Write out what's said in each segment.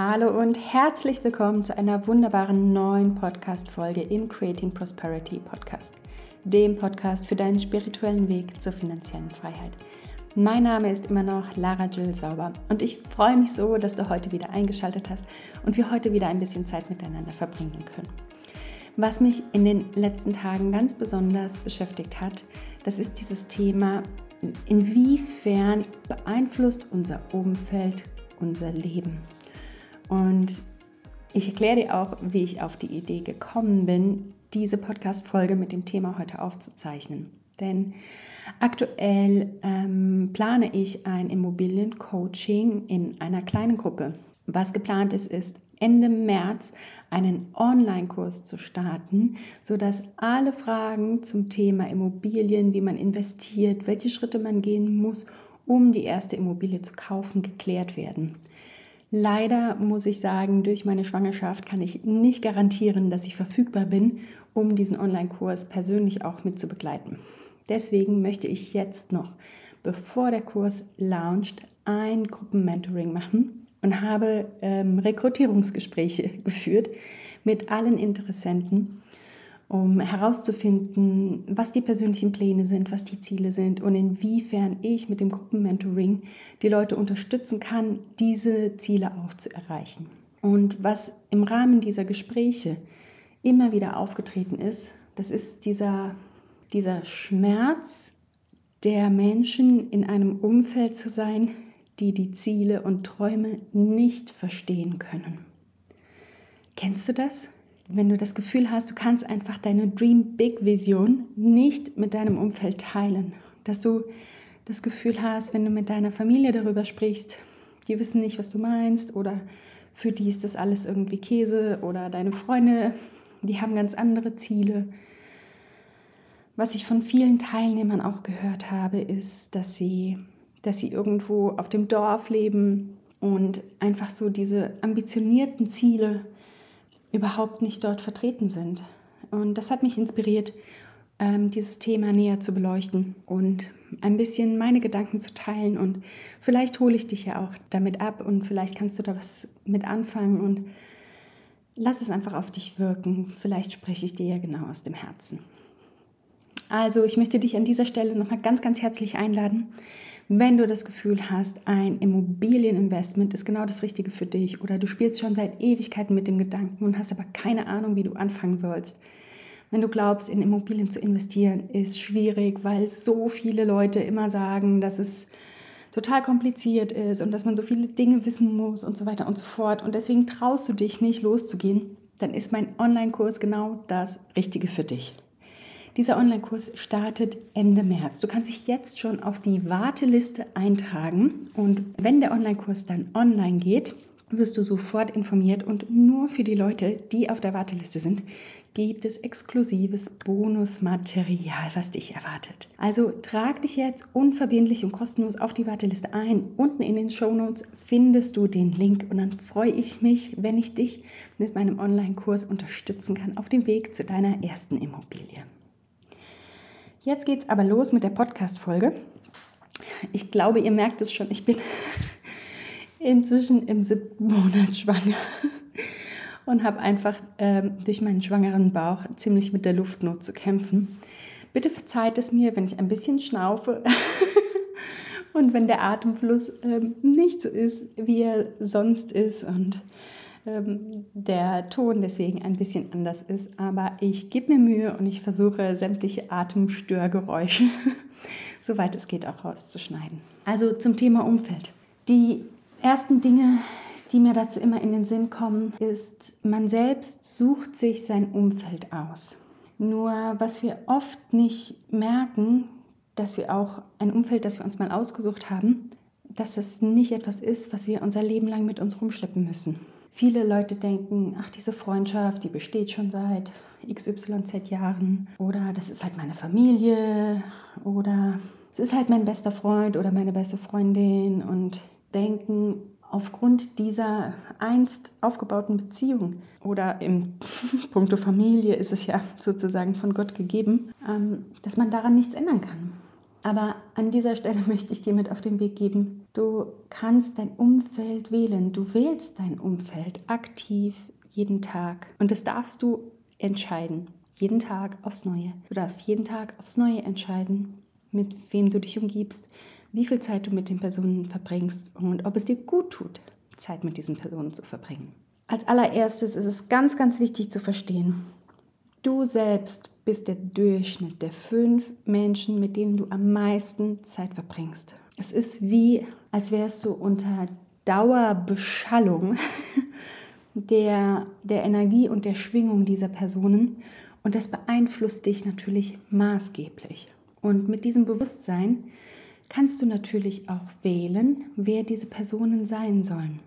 Hallo und herzlich willkommen zu einer wunderbaren neuen Podcast-Folge im Creating Prosperity Podcast, dem Podcast für deinen spirituellen Weg zur finanziellen Freiheit. Mein Name ist immer noch Lara Jill Sauber und ich freue mich so, dass du heute wieder eingeschaltet hast und wir heute wieder ein bisschen Zeit miteinander verbringen können. Was mich in den letzten Tagen ganz besonders beschäftigt hat, das ist dieses Thema, inwiefern beeinflusst unser Umfeld unser Leben. Und ich erkläre dir auch, wie ich auf die Idee gekommen bin, diese Podcast-Folge mit dem Thema heute aufzuzeichnen. Denn aktuell ähm, plane ich ein Immobiliencoaching in einer kleinen Gruppe. Was geplant ist, ist Ende März einen Online-Kurs zu starten, sodass alle Fragen zum Thema Immobilien, wie man investiert, welche Schritte man gehen muss, um die erste Immobilie zu kaufen, geklärt werden. Leider muss ich sagen, durch meine Schwangerschaft kann ich nicht garantieren, dass ich verfügbar bin, um diesen Online-Kurs persönlich auch mit zu begleiten. Deswegen möchte ich jetzt noch, bevor der Kurs launcht, ein Gruppenmentoring machen und habe ähm, Rekrutierungsgespräche geführt mit allen Interessenten um herauszufinden, was die persönlichen Pläne sind, was die Ziele sind und inwiefern ich mit dem Gruppenmentoring die Leute unterstützen kann, diese Ziele auch zu erreichen. Und was im Rahmen dieser Gespräche immer wieder aufgetreten ist, das ist dieser, dieser Schmerz der Menschen in einem Umfeld zu sein, die die Ziele und Träume nicht verstehen können. Kennst du das? Wenn du das Gefühl hast, du kannst einfach deine Dream Big Vision nicht mit deinem Umfeld teilen, dass du das Gefühl hast, wenn du mit deiner Familie darüber sprichst, die wissen nicht, was du meinst oder für die ist das alles irgendwie Käse oder deine Freunde, die haben ganz andere Ziele. Was ich von vielen Teilnehmern auch gehört habe, ist, dass sie, dass sie irgendwo auf dem Dorf leben und einfach so diese ambitionierten Ziele überhaupt nicht dort vertreten sind. Und das hat mich inspiriert, ähm, dieses Thema näher zu beleuchten und ein bisschen meine Gedanken zu teilen. Und vielleicht hole ich dich ja auch damit ab und vielleicht kannst du da was mit anfangen und lass es einfach auf dich wirken. Vielleicht spreche ich dir ja genau aus dem Herzen. Also ich möchte dich an dieser Stelle nochmal ganz, ganz herzlich einladen, wenn du das Gefühl hast, ein Immobilieninvestment ist genau das Richtige für dich oder du spielst schon seit Ewigkeiten mit dem Gedanken und hast aber keine Ahnung, wie du anfangen sollst. Wenn du glaubst, in Immobilien zu investieren, ist schwierig, weil so viele Leute immer sagen, dass es total kompliziert ist und dass man so viele Dinge wissen muss und so weiter und so fort. Und deswegen traust du dich nicht loszugehen, dann ist mein Online-Kurs genau das Richtige für dich. Dieser Online-Kurs startet Ende März. Du kannst dich jetzt schon auf die Warteliste eintragen und wenn der Online-Kurs dann online geht, wirst du sofort informiert und nur für die Leute, die auf der Warteliste sind, gibt es exklusives Bonusmaterial, was dich erwartet. Also trag dich jetzt unverbindlich und kostenlos auf die Warteliste ein. Unten in den Show Notes findest du den Link und dann freue ich mich, wenn ich dich mit meinem Online-Kurs unterstützen kann auf dem Weg zu deiner ersten Immobilie. Jetzt geht es aber los mit der Podcast-Folge. Ich glaube, ihr merkt es schon, ich bin inzwischen im siebten Monat schwanger und habe einfach ähm, durch meinen schwangeren Bauch ziemlich mit der Luftnot zu kämpfen. Bitte verzeiht es mir, wenn ich ein bisschen schnaufe und wenn der Atemfluss ähm, nicht so ist, wie er sonst ist und ähm, der Ton deswegen ein bisschen anders ist. Aber ich gebe mir Mühe und ich versuche sämtliche Atemstörgeräusche, soweit es geht, auch rauszuschneiden. Also zum Thema Umfeld. Die ersten Dinge, die mir dazu immer in den Sinn kommen, ist, man selbst sucht sich sein Umfeld aus. Nur was wir oft nicht merken, dass wir auch ein Umfeld, das wir uns mal ausgesucht haben, dass es nicht etwas ist, was wir unser Leben lang mit uns rumschleppen müssen. Viele Leute denken, ach, diese Freundschaft, die besteht schon seit XYZ Jahren. Oder das ist halt meine Familie. Oder es ist halt mein bester Freund oder meine beste Freundin. Und denken, aufgrund dieser einst aufgebauten Beziehung oder im Punkto Familie ist es ja sozusagen von Gott gegeben, ähm, dass man daran nichts ändern kann. Aber an dieser Stelle möchte ich dir mit auf den Weg geben, du kannst dein Umfeld wählen. Du wählst dein Umfeld aktiv jeden Tag. Und das darfst du entscheiden. Jeden Tag aufs Neue. Du darfst jeden Tag aufs Neue entscheiden, mit wem du dich umgibst, wie viel Zeit du mit den Personen verbringst und ob es dir gut tut, Zeit mit diesen Personen zu verbringen. Als allererstes ist es ganz, ganz wichtig zu verstehen, du selbst bist der Durchschnitt der fünf Menschen, mit denen du am meisten Zeit verbringst. Es ist wie, als wärst du unter Dauerbeschallung der, der Energie und der Schwingung dieser Personen und das beeinflusst dich natürlich maßgeblich. Und mit diesem Bewusstsein kannst du natürlich auch wählen, wer diese Personen sein sollen.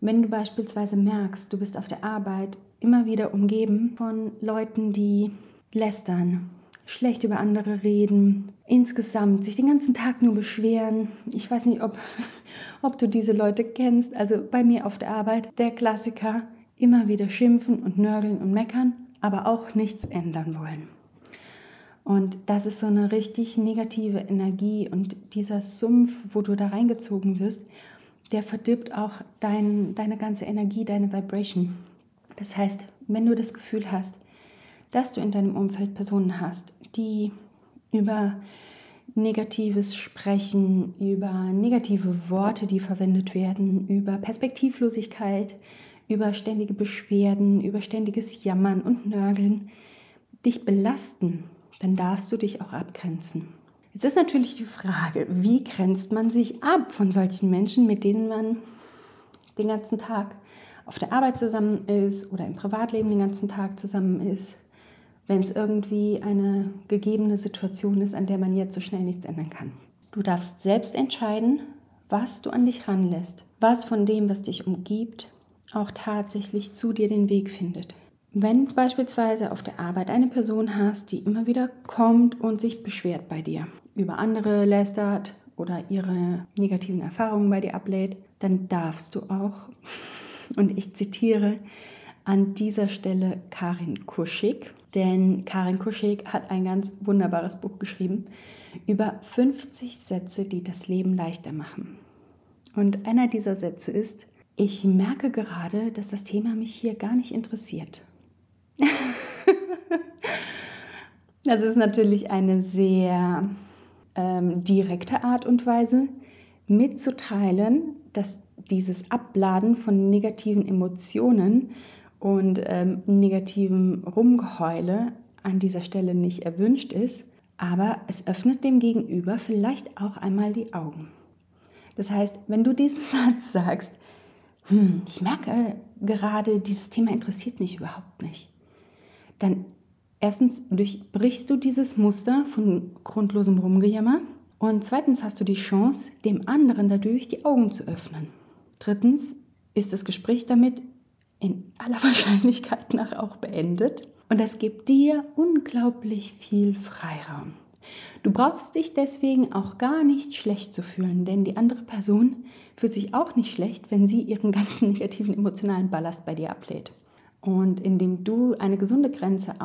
Wenn du beispielsweise merkst, du bist auf der Arbeit immer wieder umgeben von Leuten, die lästern, schlecht über andere reden, insgesamt sich den ganzen Tag nur beschweren. Ich weiß nicht, ob, ob du diese Leute kennst. Also bei mir auf der Arbeit, der Klassiker, immer wieder schimpfen und nörgeln und meckern, aber auch nichts ändern wollen. Und das ist so eine richtig negative Energie und dieser Sumpf, wo du da reingezogen wirst, der verdirbt auch dein, deine ganze Energie, deine Vibration. Das heißt, wenn du das Gefühl hast, dass du in deinem Umfeld Personen hast, die über negatives Sprechen, über negative Worte, die verwendet werden, über Perspektivlosigkeit, über ständige Beschwerden, über ständiges Jammern und Nörgeln dich belasten, dann darfst du dich auch abgrenzen. Jetzt ist natürlich die Frage, wie grenzt man sich ab von solchen Menschen, mit denen man den ganzen Tag auf der Arbeit zusammen ist oder im Privatleben den ganzen Tag zusammen ist, wenn es irgendwie eine gegebene Situation ist, an der man jetzt so schnell nichts ändern kann. Du darfst selbst entscheiden, was du an dich ranlässt, was von dem, was dich umgibt, auch tatsächlich zu dir den Weg findet. Wenn du beispielsweise auf der Arbeit eine Person hast, die immer wieder kommt und sich beschwert bei dir, über andere lästert oder ihre negativen Erfahrungen bei dir ablädt, dann darfst du auch, und ich zitiere an dieser Stelle Karin Kuschig, denn Karin Kuschig hat ein ganz wunderbares Buch geschrieben über 50 Sätze, die das Leben leichter machen. Und einer dieser Sätze ist, ich merke gerade, dass das Thema mich hier gar nicht interessiert. das ist natürlich eine sehr ähm, direkte Art und Weise mitzuteilen, dass dieses Abladen von negativen Emotionen und ähm, negativem Rumgeheule an dieser Stelle nicht erwünscht ist, aber es öffnet dem Gegenüber vielleicht auch einmal die Augen. Das heißt, wenn du diesen Satz sagst, hm, ich merke gerade, dieses Thema interessiert mich überhaupt nicht, dann erstens durchbrichst du dieses Muster von grundlosem Rumgejammer und zweitens hast du die Chance, dem anderen dadurch die Augen zu öffnen. Drittens ist das Gespräch damit in aller Wahrscheinlichkeit nach auch beendet und das gibt dir unglaublich viel Freiraum. Du brauchst dich deswegen auch gar nicht schlecht zu fühlen, denn die andere Person fühlt sich auch nicht schlecht, wenn sie ihren ganzen negativen emotionalen Ballast bei dir ablädt. Und indem du eine gesunde Grenze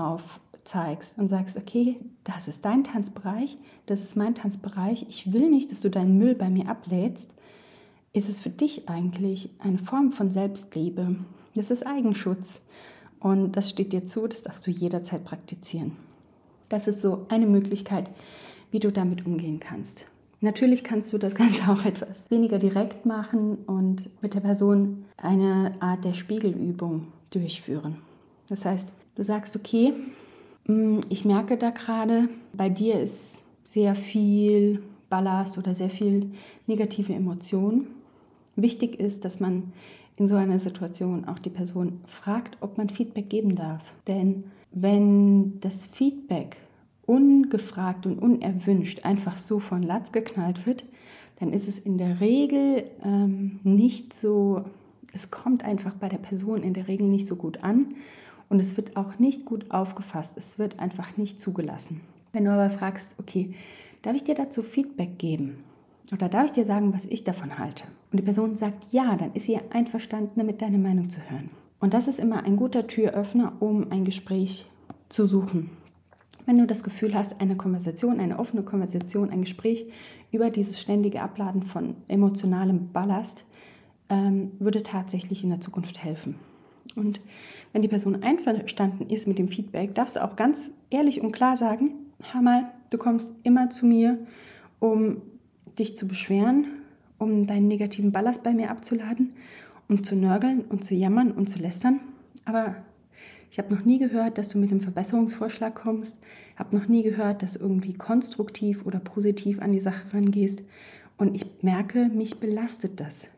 aufzeigst und sagst, okay, das ist dein Tanzbereich, das ist mein Tanzbereich, ich will nicht, dass du deinen Müll bei mir ablädst, ist es für dich eigentlich eine Form von Selbstliebe. Das ist Eigenschutz. Und das steht dir zu, das darfst du jederzeit praktizieren. Das ist so eine Möglichkeit, wie du damit umgehen kannst. Natürlich kannst du das Ganze auch etwas weniger direkt machen und mit der Person eine Art der Spiegelübung durchführen. Das heißt, du sagst, okay, ich merke da gerade, bei dir ist sehr viel Ballast oder sehr viel negative Emotion. Wichtig ist, dass man in so einer Situation auch die Person fragt, ob man Feedback geben darf. Denn wenn das Feedback ungefragt und unerwünscht einfach so von Latz geknallt wird, dann ist es in der Regel ähm, nicht so es kommt einfach bei der Person in der Regel nicht so gut an und es wird auch nicht gut aufgefasst. Es wird einfach nicht zugelassen. Wenn du aber fragst, okay, darf ich dir dazu Feedback geben? Oder darf ich dir sagen, was ich davon halte? Und die Person sagt ja, dann ist sie einverstanden damit, deine Meinung zu hören. Und das ist immer ein guter Türöffner, um ein Gespräch zu suchen. Wenn du das Gefühl hast, eine Konversation, eine offene Konversation, ein Gespräch über dieses ständige Abladen von emotionalem Ballast ähm, würde tatsächlich in der Zukunft helfen. Und wenn die Person einverstanden ist mit dem Feedback, darfst du auch ganz ehrlich und klar sagen, hör mal, du kommst immer zu mir, um dich zu beschweren, um deinen negativen Ballast bei mir abzuladen, um zu nörgeln und zu jammern und zu lästern. Aber ich habe noch nie gehört, dass du mit einem Verbesserungsvorschlag kommst. Habe noch nie gehört, dass du irgendwie konstruktiv oder positiv an die Sache rangehst. Und ich merke, mich belastet das.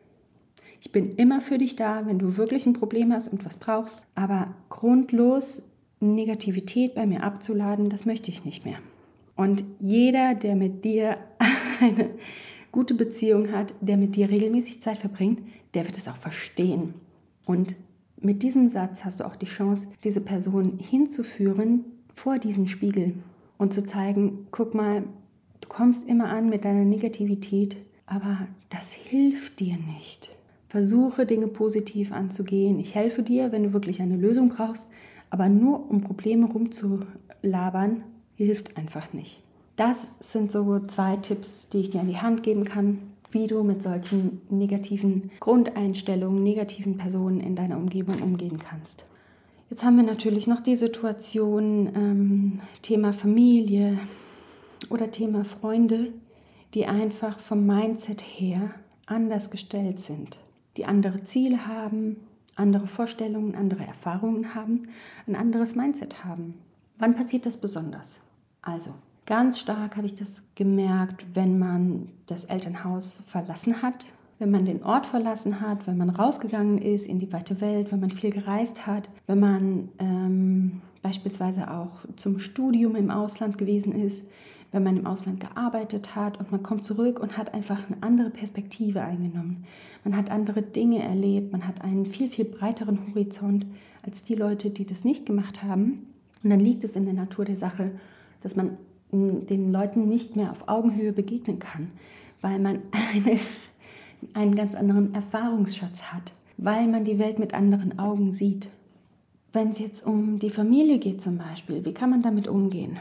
Ich bin immer für dich da, wenn du wirklich ein Problem hast und was brauchst. Aber grundlos Negativität bei mir abzuladen, das möchte ich nicht mehr. Und jeder, der mit dir eine gute Beziehung hat, der mit dir regelmäßig Zeit verbringt, der wird es auch verstehen. Und mit diesem Satz hast du auch die Chance, diese Person hinzuführen vor diesen Spiegel und zu zeigen, guck mal, du kommst immer an mit deiner Negativität, aber das hilft dir nicht. Versuche Dinge positiv anzugehen. Ich helfe dir, wenn du wirklich eine Lösung brauchst, aber nur um Probleme rumzulabern, hilft einfach nicht. Das sind so zwei Tipps, die ich dir an die Hand geben kann, wie du mit solchen negativen Grundeinstellungen, negativen Personen in deiner Umgebung umgehen kannst. Jetzt haben wir natürlich noch die Situation ähm, Thema Familie oder Thema Freunde, die einfach vom Mindset her anders gestellt sind, die andere Ziele haben, andere Vorstellungen, andere Erfahrungen haben, ein anderes Mindset haben. Wann passiert das besonders? Also, Ganz stark habe ich das gemerkt, wenn man das Elternhaus verlassen hat, wenn man den Ort verlassen hat, wenn man rausgegangen ist in die weite Welt, wenn man viel gereist hat, wenn man ähm, beispielsweise auch zum Studium im Ausland gewesen ist, wenn man im Ausland gearbeitet hat und man kommt zurück und hat einfach eine andere Perspektive eingenommen. Man hat andere Dinge erlebt, man hat einen viel, viel breiteren Horizont als die Leute, die das nicht gemacht haben. Und dann liegt es in der Natur der Sache, dass man den Leuten nicht mehr auf Augenhöhe begegnen kann, weil man eine, einen ganz anderen Erfahrungsschatz hat, weil man die Welt mit anderen Augen sieht. Wenn es jetzt um die Familie geht zum Beispiel, wie kann man damit umgehen?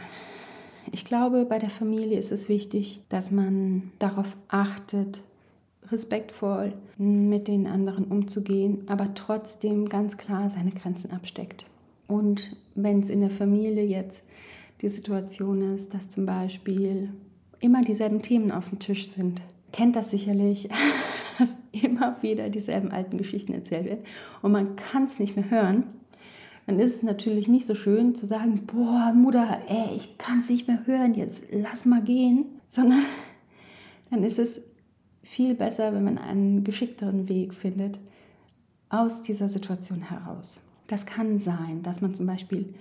Ich glaube, bei der Familie ist es wichtig, dass man darauf achtet, respektvoll mit den anderen umzugehen, aber trotzdem ganz klar seine Grenzen absteckt. Und wenn es in der Familie jetzt die Situation ist, dass zum Beispiel immer dieselben Themen auf dem Tisch sind. Kennt das sicherlich, dass immer wieder dieselben alten Geschichten erzählt werden und man kann es nicht mehr hören. Dann ist es natürlich nicht so schön zu sagen, boah, Mutter, ey, ich kann es nicht mehr hören, jetzt lass mal gehen, sondern dann ist es viel besser, wenn man einen geschickteren Weg findet aus dieser Situation heraus. Das kann sein, dass man zum Beispiel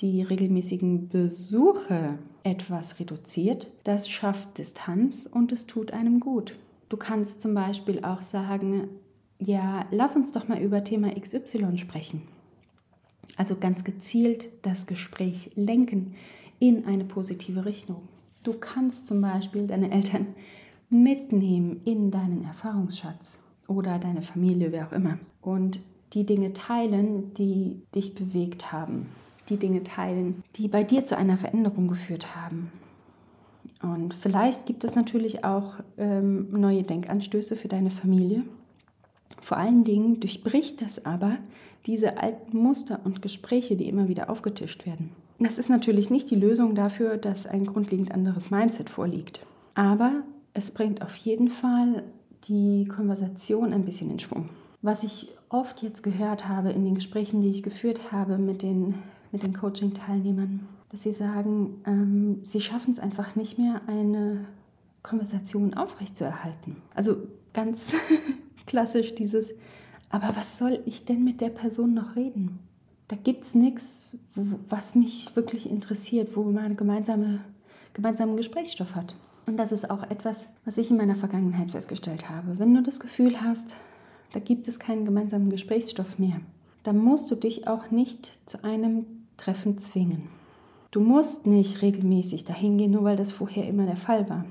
die regelmäßigen Besuche etwas reduziert, das schafft Distanz und es tut einem gut. Du kannst zum Beispiel auch sagen, ja, lass uns doch mal über Thema XY sprechen. Also ganz gezielt das Gespräch lenken in eine positive Richtung. Du kannst zum Beispiel deine Eltern mitnehmen in deinen Erfahrungsschatz oder deine Familie, wer auch immer. Und die Dinge teilen, die dich bewegt haben die Dinge teilen, die bei dir zu einer Veränderung geführt haben. Und vielleicht gibt es natürlich auch ähm, neue Denkanstöße für deine Familie. Vor allen Dingen durchbricht das aber diese alten Muster und Gespräche, die immer wieder aufgetischt werden. Das ist natürlich nicht die Lösung dafür, dass ein grundlegend anderes Mindset vorliegt. Aber es bringt auf jeden Fall die Konversation ein bisschen in Schwung. Was ich oft jetzt gehört habe in den Gesprächen, die ich geführt habe mit den mit den Coaching-Teilnehmern, dass sie sagen, ähm, sie schaffen es einfach nicht mehr, eine Konversation aufrechtzuerhalten. Also ganz klassisch dieses, aber was soll ich denn mit der Person noch reden? Da gibt es nichts, was mich wirklich interessiert, wo man gemeinsame, gemeinsamen Gesprächsstoff hat. Und das ist auch etwas, was ich in meiner Vergangenheit festgestellt habe. Wenn du das Gefühl hast, da gibt es keinen gemeinsamen Gesprächsstoff mehr, dann musst du dich auch nicht zu einem Treffen zwingen. Du musst nicht regelmäßig dahin gehen, nur weil das vorher immer der Fall war.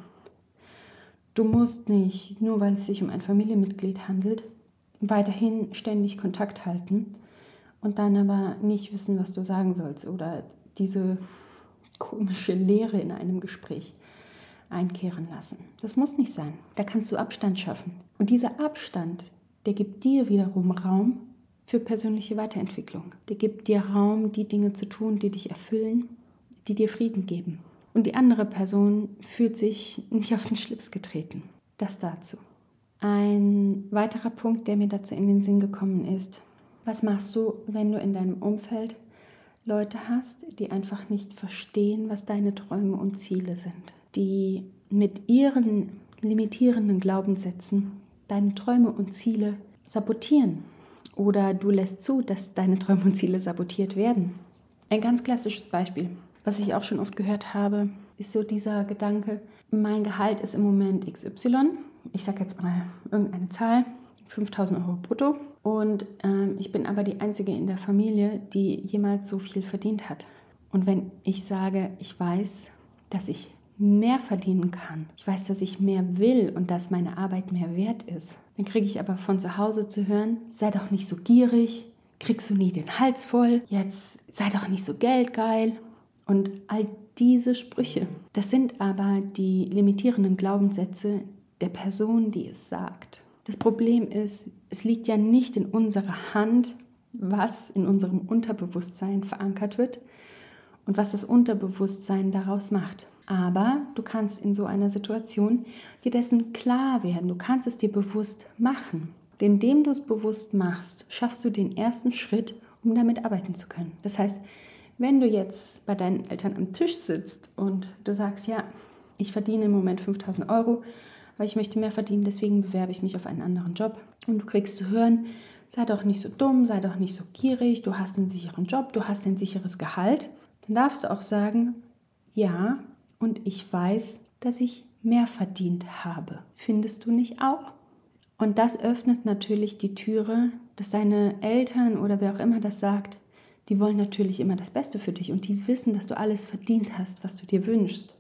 Du musst nicht, nur weil es sich um ein Familienmitglied handelt, weiterhin ständig Kontakt halten und dann aber nicht wissen, was du sagen sollst oder diese komische Leere in einem Gespräch einkehren lassen. Das muss nicht sein. Da kannst du Abstand schaffen. Und dieser Abstand, der gibt dir wiederum Raum für persönliche Weiterentwicklung. Der gibt dir Raum, die Dinge zu tun, die dich erfüllen, die dir Frieden geben. Und die andere Person fühlt sich nicht auf den Schlips getreten. Das dazu. Ein weiterer Punkt, der mir dazu in den Sinn gekommen ist, was machst du, wenn du in deinem Umfeld Leute hast, die einfach nicht verstehen, was deine Träume und Ziele sind, die mit ihren limitierenden Glaubenssätzen deine Träume und Ziele sabotieren oder du lässt zu, dass deine Träume und Ziele sabotiert werden. Ein ganz klassisches Beispiel, was ich auch schon oft gehört habe, ist so dieser Gedanke, mein Gehalt ist im Moment XY. Ich sage jetzt mal irgendeine Zahl, 5000 Euro brutto. Und ähm, ich bin aber die Einzige in der Familie, die jemals so viel verdient hat. Und wenn ich sage, ich weiß, dass ich mehr verdienen kann, ich weiß, dass ich mehr will und dass meine Arbeit mehr wert ist, dann kriege ich aber von zu Hause zu hören, sei doch nicht so gierig, kriegst du nie den Hals voll, jetzt sei doch nicht so geldgeil. Und all diese Sprüche, das sind aber die limitierenden Glaubenssätze der Person, die es sagt. Das Problem ist, es liegt ja nicht in unserer Hand, was in unserem Unterbewusstsein verankert wird und was das Unterbewusstsein daraus macht. Aber du kannst in so einer Situation dir dessen klar werden. Du kannst es dir bewusst machen. Denn indem du es bewusst machst, schaffst du den ersten Schritt, um damit arbeiten zu können. Das heißt, wenn du jetzt bei deinen Eltern am Tisch sitzt und du sagst, ja, ich verdiene im Moment 5000 Euro, aber ich möchte mehr verdienen, deswegen bewerbe ich mich auf einen anderen Job. Und du kriegst zu hören, sei doch nicht so dumm, sei doch nicht so gierig, du hast einen sicheren Job, du hast ein sicheres Gehalt. Dann darfst du auch sagen, ja, und ich weiß, dass ich mehr verdient habe. Findest du nicht auch? Und das öffnet natürlich die Türe, dass deine Eltern oder wer auch immer das sagt, die wollen natürlich immer das Beste für dich und die wissen, dass du alles verdient hast, was du dir wünschst.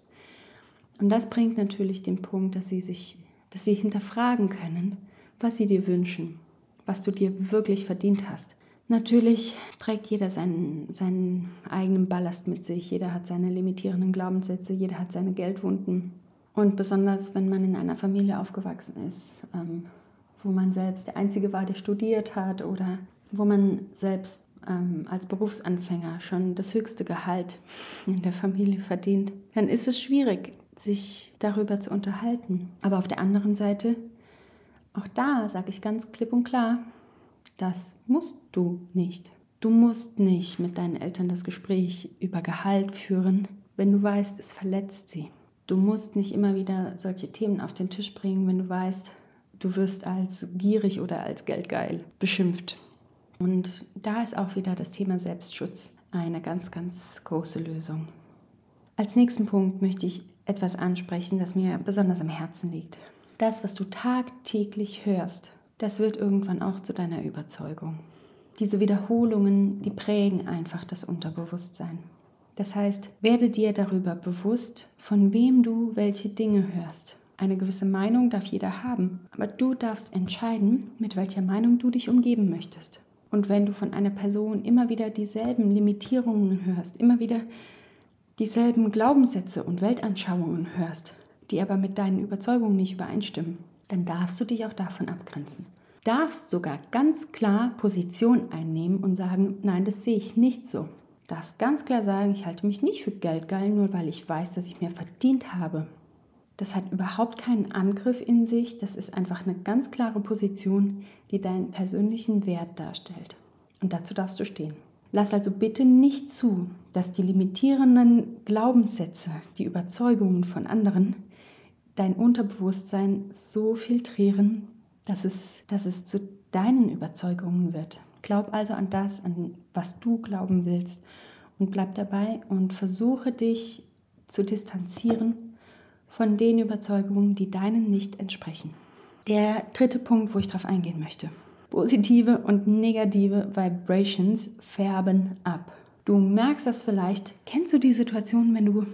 Und das bringt natürlich den Punkt, dass sie sich, dass sie hinterfragen können, was sie dir wünschen, was du dir wirklich verdient hast. Natürlich trägt jeder seinen, seinen eigenen Ballast mit sich. Jeder hat seine limitierenden Glaubenssätze, jeder hat seine Geldwunden. Und besonders, wenn man in einer Familie aufgewachsen ist, ähm, wo man selbst der Einzige war, der studiert hat oder wo man selbst ähm, als Berufsanfänger schon das höchste Gehalt in der Familie verdient, dann ist es schwierig, sich darüber zu unterhalten. Aber auf der anderen Seite, auch da sage ich ganz klipp und klar, das musst du nicht. Du musst nicht mit deinen Eltern das Gespräch über Gehalt führen, wenn du weißt, es verletzt sie. Du musst nicht immer wieder solche Themen auf den Tisch bringen, wenn du weißt, du wirst als gierig oder als geldgeil beschimpft. Und da ist auch wieder das Thema Selbstschutz eine ganz, ganz große Lösung. Als nächsten Punkt möchte ich etwas ansprechen, das mir besonders am Herzen liegt. Das, was du tagtäglich hörst, das wird irgendwann auch zu deiner Überzeugung. Diese Wiederholungen, die prägen einfach das Unterbewusstsein. Das heißt, werde dir darüber bewusst, von wem du welche Dinge hörst. Eine gewisse Meinung darf jeder haben, aber du darfst entscheiden, mit welcher Meinung du dich umgeben möchtest. Und wenn du von einer Person immer wieder dieselben Limitierungen hörst, immer wieder dieselben Glaubenssätze und Weltanschauungen hörst, die aber mit deinen Überzeugungen nicht übereinstimmen, dann darfst du dich auch davon abgrenzen. Darfst sogar ganz klar Position einnehmen und sagen, nein, das sehe ich nicht so. Darfst ganz klar sagen, ich halte mich nicht für geldgeil, nur weil ich weiß, dass ich mir verdient habe. Das hat überhaupt keinen Angriff in sich, das ist einfach eine ganz klare Position, die deinen persönlichen Wert darstellt. Und dazu darfst du stehen. Lass also bitte nicht zu, dass die limitierenden Glaubenssätze, die Überzeugungen von anderen dein Unterbewusstsein so filtrieren, dass es, dass es zu deinen Überzeugungen wird. Glaub also an das, an was du glauben willst und bleib dabei und versuche dich zu distanzieren von den Überzeugungen, die deinen nicht entsprechen. Der dritte Punkt, wo ich darauf eingehen möchte. Positive und negative Vibrations färben ab. Du merkst das vielleicht. Kennst du die Situation, wenn du,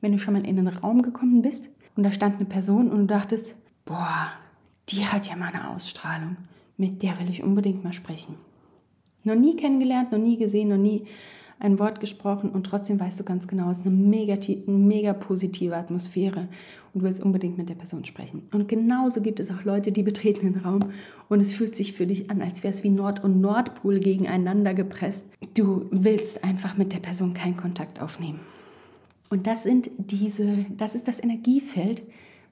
wenn du schon mal in einen Raum gekommen bist und da stand eine Person und du dachtest, boah, die hat ja mal eine Ausstrahlung. Mit der will ich unbedingt mal sprechen. Noch nie kennengelernt, noch nie gesehen, noch nie ein Wort gesprochen und trotzdem weißt du ganz genau, es ist eine mega, mega positive Atmosphäre und willst unbedingt mit der Person sprechen. Und genauso gibt es auch Leute, die betreten den Raum und es fühlt sich für dich an, als wäre es wie Nord- und Nordpol gegeneinander gepresst. Du willst einfach mit der Person keinen Kontakt aufnehmen. Und das sind diese, das ist das Energiefeld,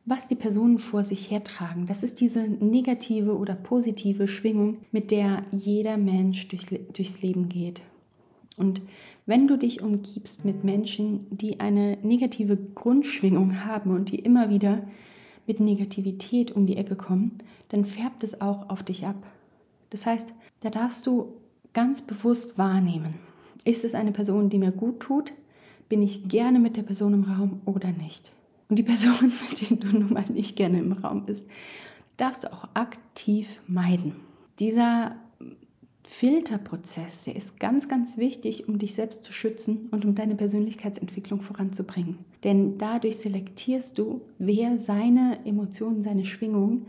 was die Personen vor sich hertragen. Das ist diese negative oder positive Schwingung, mit der jeder Mensch durch, durchs Leben geht. Und wenn du dich umgibst mit Menschen, die eine negative Grundschwingung haben und die immer wieder mit Negativität um die Ecke kommen, dann färbt es auch auf dich ab. Das heißt, da darfst du ganz bewusst wahrnehmen, ist es eine Person, die mir gut tut? Bin ich gerne mit der Person im Raum oder nicht? Und die Person, mit der du nun mal nicht gerne im Raum bist, darfst du auch aktiv meiden. Dieser Filterprozess, der ist ganz, ganz wichtig, um dich selbst zu schützen und um deine Persönlichkeitsentwicklung voranzubringen. Denn dadurch selektierst du, wer seine Emotionen, seine Schwingung,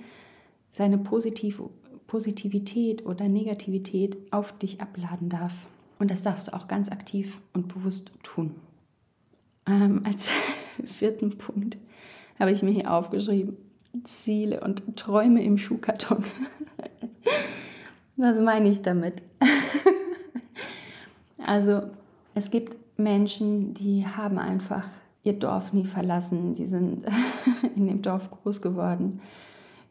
seine Positiv Positivität oder Negativität auf dich abladen darf. Und das darfst du auch ganz aktiv und bewusst tun. Ähm, als vierten Punkt habe ich mir hier aufgeschrieben, Ziele und Träume im Schuhkarton. Was meine ich damit? also es gibt Menschen, die haben einfach ihr Dorf nie verlassen. Die sind in dem Dorf groß geworden,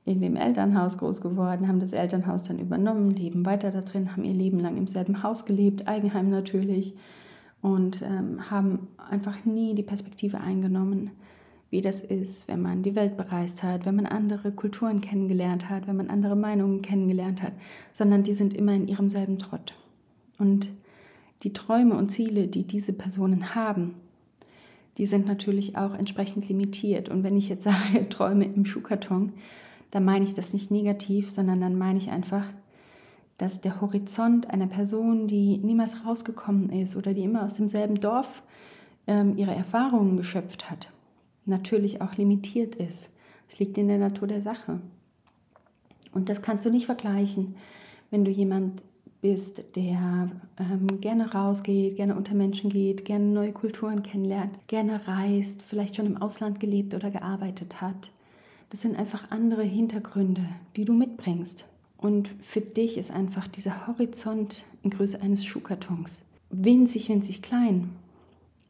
in dem Elternhaus groß geworden, haben das Elternhaus dann übernommen, leben weiter da drin, haben ihr Leben lang im selben Haus gelebt, Eigenheim natürlich, und ähm, haben einfach nie die Perspektive eingenommen, wie das ist, wenn man die Welt bereist hat, wenn man andere Kulturen kennengelernt hat, wenn man andere Meinungen kennengelernt hat, sondern die sind immer in ihrem selben Trott. Und die Träume und Ziele, die diese Personen haben, die sind natürlich auch entsprechend limitiert. Und wenn ich jetzt sage, Träume im Schuhkarton, dann meine ich das nicht negativ, sondern dann meine ich einfach, dass der Horizont einer Person, die niemals rausgekommen ist oder die immer aus demselben Dorf ähm, ihre Erfahrungen geschöpft hat, natürlich auch limitiert ist. Es liegt in der Natur der Sache. Und das kannst du nicht vergleichen, wenn du jemand bist, der ähm, gerne rausgeht, gerne unter Menschen geht, gerne neue Kulturen kennenlernt, gerne reist, vielleicht schon im Ausland gelebt oder gearbeitet hat. Das sind einfach andere Hintergründe, die du mitbringst. Und für dich ist einfach dieser Horizont in Größe eines Schuhkartons winzig, winzig klein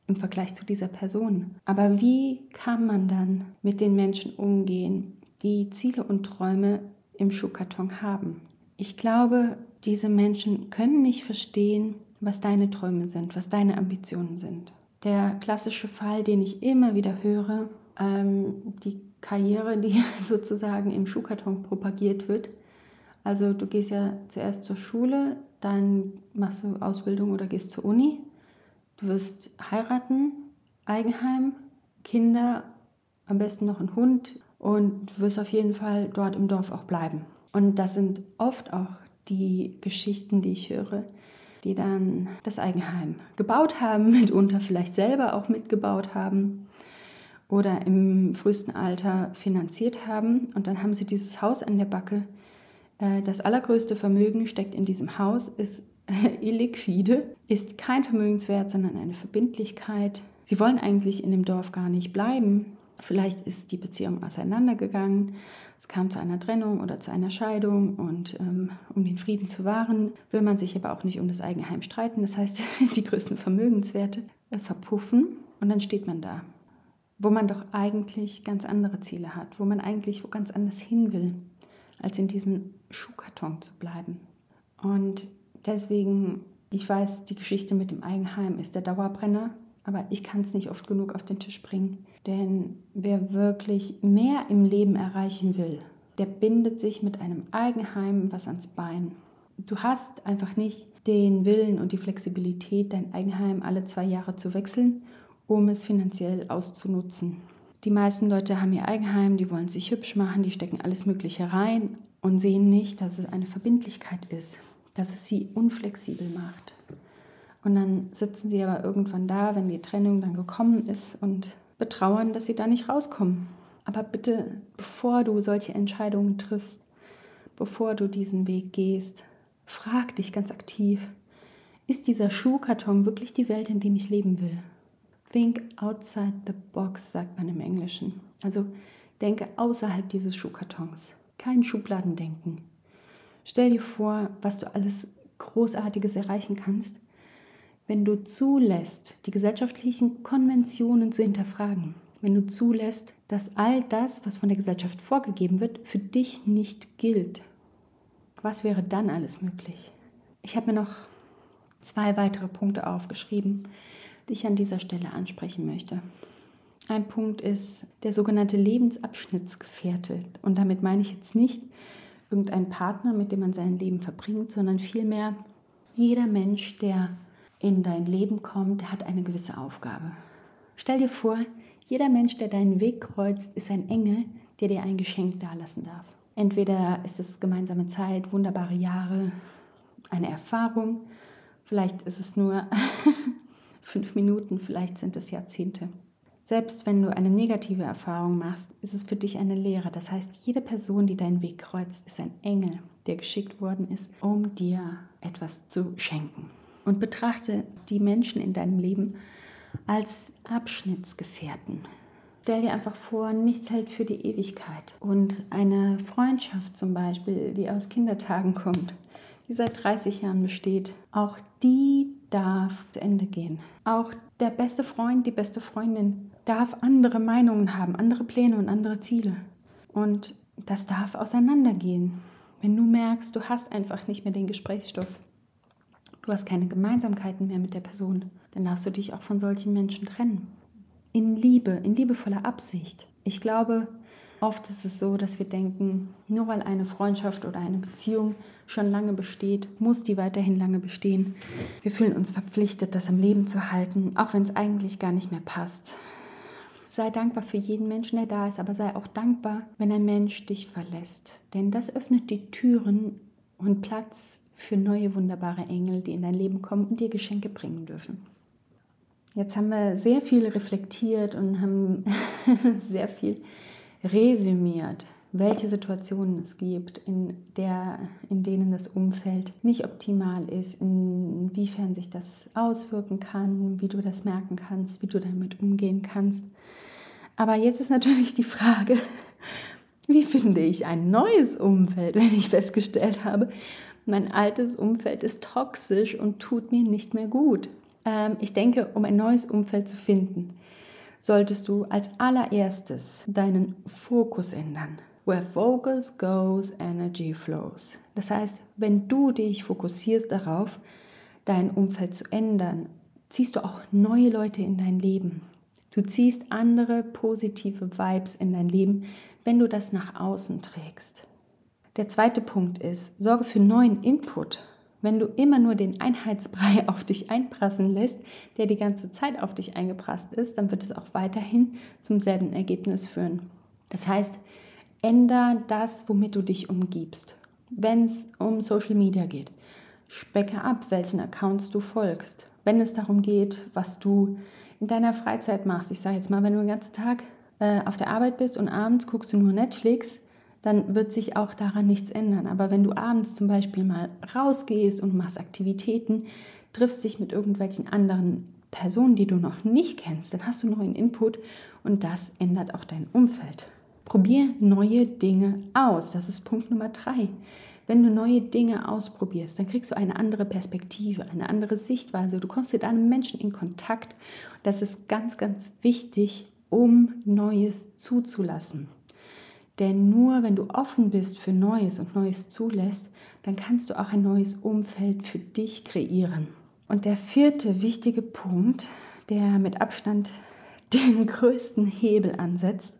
im Vergleich zu dieser Person. Aber wie kann man dann mit den Menschen umgehen, die Ziele und Träume im Schuhkarton haben? Ich glaube, diese Menschen können nicht verstehen, was deine Träume sind, was deine Ambitionen sind. Der klassische Fall, den ich immer wieder höre, ähm, die Karriere, die sozusagen im Schuhkarton propagiert wird. Also du gehst ja zuerst zur Schule, dann machst du Ausbildung oder gehst zur Uni Du wirst heiraten, Eigenheim, Kinder, am besten noch ein Hund und du wirst auf jeden Fall dort im Dorf auch bleiben. Und das sind oft auch die Geschichten, die ich höre, die dann das Eigenheim gebaut haben, mitunter vielleicht selber auch mitgebaut haben oder im frühesten Alter finanziert haben. Und dann haben sie dieses Haus an der Backe. Äh, das allergrößte Vermögen steckt in diesem Haus, ist illiquide, ist kein Vermögenswert, sondern eine Verbindlichkeit. Sie wollen eigentlich in dem Dorf gar nicht bleiben. Vielleicht ist die Beziehung auseinandergegangen. Es kam zu einer Trennung oder zu einer Scheidung und ähm, um den Frieden zu wahren, will man sich aber auch nicht um das Eigenheim streiten. Das heißt, die größten Vermögenswerte äh, verpuffen und dann steht man da, wo man doch eigentlich ganz andere Ziele hat, wo man eigentlich wo ganz anders hin will, als in diesem Schuhkarton zu bleiben. Und Deswegen, ich weiß, die Geschichte mit dem Eigenheim ist der Dauerbrenner, aber ich kann es nicht oft genug auf den Tisch bringen. Denn wer wirklich mehr im Leben erreichen will, der bindet sich mit einem Eigenheim was ans Bein. Du hast einfach nicht den Willen und die Flexibilität, dein Eigenheim alle zwei Jahre zu wechseln, um es finanziell auszunutzen. Die meisten Leute haben ihr Eigenheim, die wollen sich hübsch machen, die stecken alles Mögliche rein und sehen nicht, dass es eine Verbindlichkeit ist dass es sie unflexibel macht. Und dann sitzen sie aber irgendwann da, wenn die Trennung dann gekommen ist und betrauern, dass sie da nicht rauskommen. Aber bitte, bevor du solche Entscheidungen triffst, bevor du diesen Weg gehst, frag dich ganz aktiv, Ist dieser Schuhkarton wirklich die Welt, in der ich leben will? Think outside the box, sagt man im Englischen. Also denke außerhalb dieses Schuhkartons. Kein Schubladendenken. Stell dir vor, was du alles Großartiges erreichen kannst, wenn du zulässt, die gesellschaftlichen Konventionen zu hinterfragen. Wenn du zulässt, dass all das, was von der Gesellschaft vorgegeben wird, für dich nicht gilt. Was wäre dann alles möglich? Ich habe mir noch zwei weitere Punkte aufgeschrieben, die ich an dieser Stelle ansprechen möchte. Ein Punkt ist der sogenannte Lebensabschnittsgefährte. Und damit meine ich jetzt nicht irgendeinen Partner, mit dem man sein Leben verbringt, sondern vielmehr jeder Mensch, der in dein Leben kommt, hat eine gewisse Aufgabe. Stell dir vor, jeder Mensch, der deinen Weg kreuzt, ist ein Engel, der dir ein Geschenk dalassen darf. Entweder ist es gemeinsame Zeit, wunderbare Jahre, eine Erfahrung, vielleicht ist es nur fünf Minuten, vielleicht sind es Jahrzehnte. Selbst wenn du eine negative Erfahrung machst, ist es für dich eine Lehre. Das heißt, jede Person, die deinen Weg kreuzt, ist ein Engel, der geschickt worden ist, um dir etwas zu schenken. Und betrachte die Menschen in deinem Leben als Abschnittsgefährten. Stell dir einfach vor, nichts hält für die Ewigkeit. Und eine Freundschaft zum Beispiel, die aus Kindertagen kommt, die seit 30 Jahren besteht, auch die darf zu Ende gehen. Auch der beste Freund, die beste Freundin darf andere Meinungen haben, andere Pläne und andere Ziele. Und das darf auseinandergehen. Wenn du merkst, du hast einfach nicht mehr den Gesprächsstoff, du hast keine Gemeinsamkeiten mehr mit der Person, dann darfst du dich auch von solchen Menschen trennen. In Liebe, in liebevoller Absicht. Ich glaube, oft ist es so, dass wir denken, nur weil eine Freundschaft oder eine Beziehung schon lange besteht, muss die weiterhin lange bestehen. Wir fühlen uns verpflichtet, das am Leben zu halten, auch wenn es eigentlich gar nicht mehr passt. Sei dankbar für jeden Menschen, der da ist, aber sei auch dankbar, wenn ein Mensch dich verlässt. Denn das öffnet die Türen und Platz für neue wunderbare Engel, die in dein Leben kommen und dir Geschenke bringen dürfen. Jetzt haben wir sehr viel reflektiert und haben sehr viel resümiert, welche Situationen es gibt, in, der, in denen das Umfeld nicht optimal ist, inwiefern sich das auswirken kann, wie du das merken kannst, wie du damit umgehen kannst. Aber jetzt ist natürlich die Frage, wie finde ich ein neues Umfeld, wenn ich festgestellt habe, mein altes Umfeld ist toxisch und tut mir nicht mehr gut. Ähm, ich denke, um ein neues Umfeld zu finden, solltest du als allererstes deinen Fokus ändern. Where focus goes, energy flows. Das heißt, wenn du dich fokussierst darauf, dein Umfeld zu ändern, ziehst du auch neue Leute in dein Leben. Du ziehst andere positive Vibes in dein Leben, wenn du das nach außen trägst. Der zweite Punkt ist, sorge für neuen Input. Wenn du immer nur den Einheitsbrei auf dich einprassen lässt, der die ganze Zeit auf dich eingeprasst ist, dann wird es auch weiterhin zum selben Ergebnis führen. Das heißt, Änder das, womit du dich umgibst. Wenn es um Social Media geht, specke ab, welchen Accounts du folgst. Wenn es darum geht, was du in deiner Freizeit machst, ich sage jetzt mal, wenn du den ganzen Tag äh, auf der Arbeit bist und abends guckst du nur Netflix, dann wird sich auch daran nichts ändern. Aber wenn du abends zum Beispiel mal rausgehst und machst Aktivitäten, triffst dich mit irgendwelchen anderen Personen, die du noch nicht kennst, dann hast du neuen Input und das ändert auch dein Umfeld. Probier neue Dinge aus. Das ist Punkt Nummer drei. Wenn du neue Dinge ausprobierst, dann kriegst du eine andere Perspektive, eine andere Sichtweise. Du kommst mit einem Menschen in Kontakt. Das ist ganz, ganz wichtig, um Neues zuzulassen. Denn nur wenn du offen bist für Neues und Neues zulässt, dann kannst du auch ein neues Umfeld für dich kreieren. Und der vierte wichtige Punkt, der mit Abstand den größten Hebel ansetzt,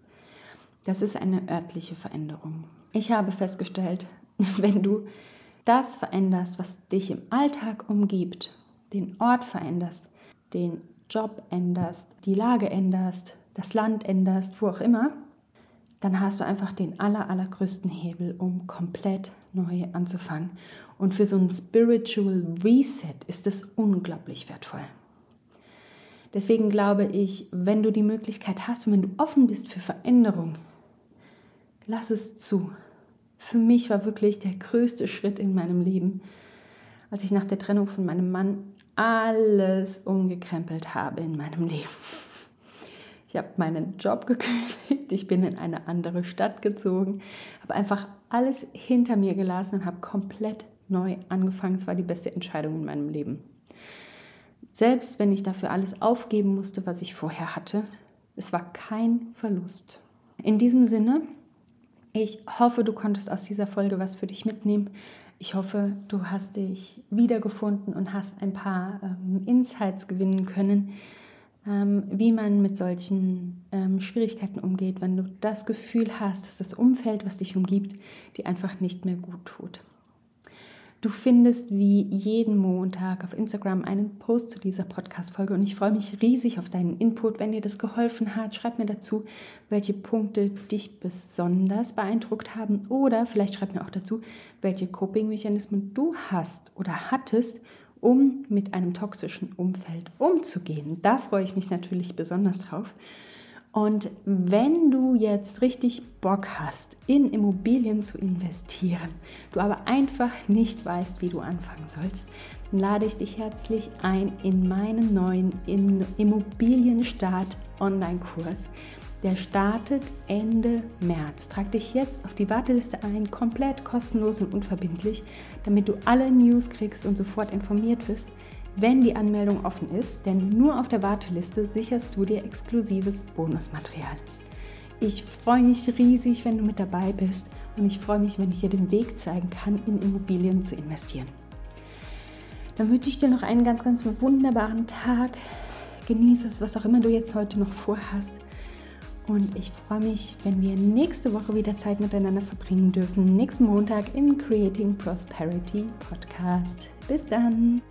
das ist eine örtliche Veränderung. Ich habe festgestellt, wenn du das veränderst, was dich im Alltag umgibt, den Ort veränderst, den Job änderst, die Lage änderst, das Land änderst, wo auch immer, dann hast du einfach den aller, allergrößten Hebel, um komplett neu anzufangen. Und für so einen Spiritual Reset ist es unglaublich wertvoll. Deswegen glaube ich, wenn du die Möglichkeit hast und wenn du offen bist für Veränderung, lass es zu. Für mich war wirklich der größte Schritt in meinem Leben, als ich nach der Trennung von meinem Mann alles umgekrempelt habe in meinem Leben. Ich habe meinen Job gekündigt, ich bin in eine andere Stadt gezogen, habe einfach alles hinter mir gelassen und habe komplett neu angefangen. Es war die beste Entscheidung in meinem Leben. Selbst wenn ich dafür alles aufgeben musste, was ich vorher hatte, es war kein Verlust. In diesem Sinne, ich hoffe, du konntest aus dieser Folge was für dich mitnehmen. Ich hoffe, du hast dich wiedergefunden und hast ein paar ähm, Insights gewinnen können, ähm, wie man mit solchen ähm, Schwierigkeiten umgeht, wenn du das Gefühl hast, dass das Umfeld, was dich umgibt, dir einfach nicht mehr gut tut. Du findest wie jeden Montag auf Instagram einen Post zu dieser Podcast-Folge und ich freue mich riesig auf deinen Input. Wenn dir das geholfen hat, schreib mir dazu, welche Punkte dich besonders beeindruckt haben oder vielleicht schreib mir auch dazu, welche Coping-Mechanismen du hast oder hattest, um mit einem toxischen Umfeld umzugehen. Da freue ich mich natürlich besonders drauf. Und wenn du jetzt richtig Bock hast, in Immobilien zu investieren, du aber einfach nicht weißt, wie du anfangen sollst, dann lade ich dich herzlich ein in meinen neuen Immobilienstart Online-Kurs. Der startet Ende März. Trag dich jetzt auf die Warteliste ein, komplett kostenlos und unverbindlich, damit du alle News kriegst und sofort informiert wirst, wenn die Anmeldung offen ist, denn nur auf der Warteliste sicherst du dir exklusives Bonusmaterial. Ich freue mich riesig, wenn du mit dabei bist und ich freue mich, wenn ich dir den Weg zeigen kann, in Immobilien zu investieren. Dann wünsche ich dir noch einen ganz, ganz wunderbaren Tag. Genieße es, was auch immer du jetzt heute noch vorhast. Und ich freue mich, wenn wir nächste Woche wieder Zeit miteinander verbringen dürfen. Nächsten Montag im Creating Prosperity Podcast. Bis dann!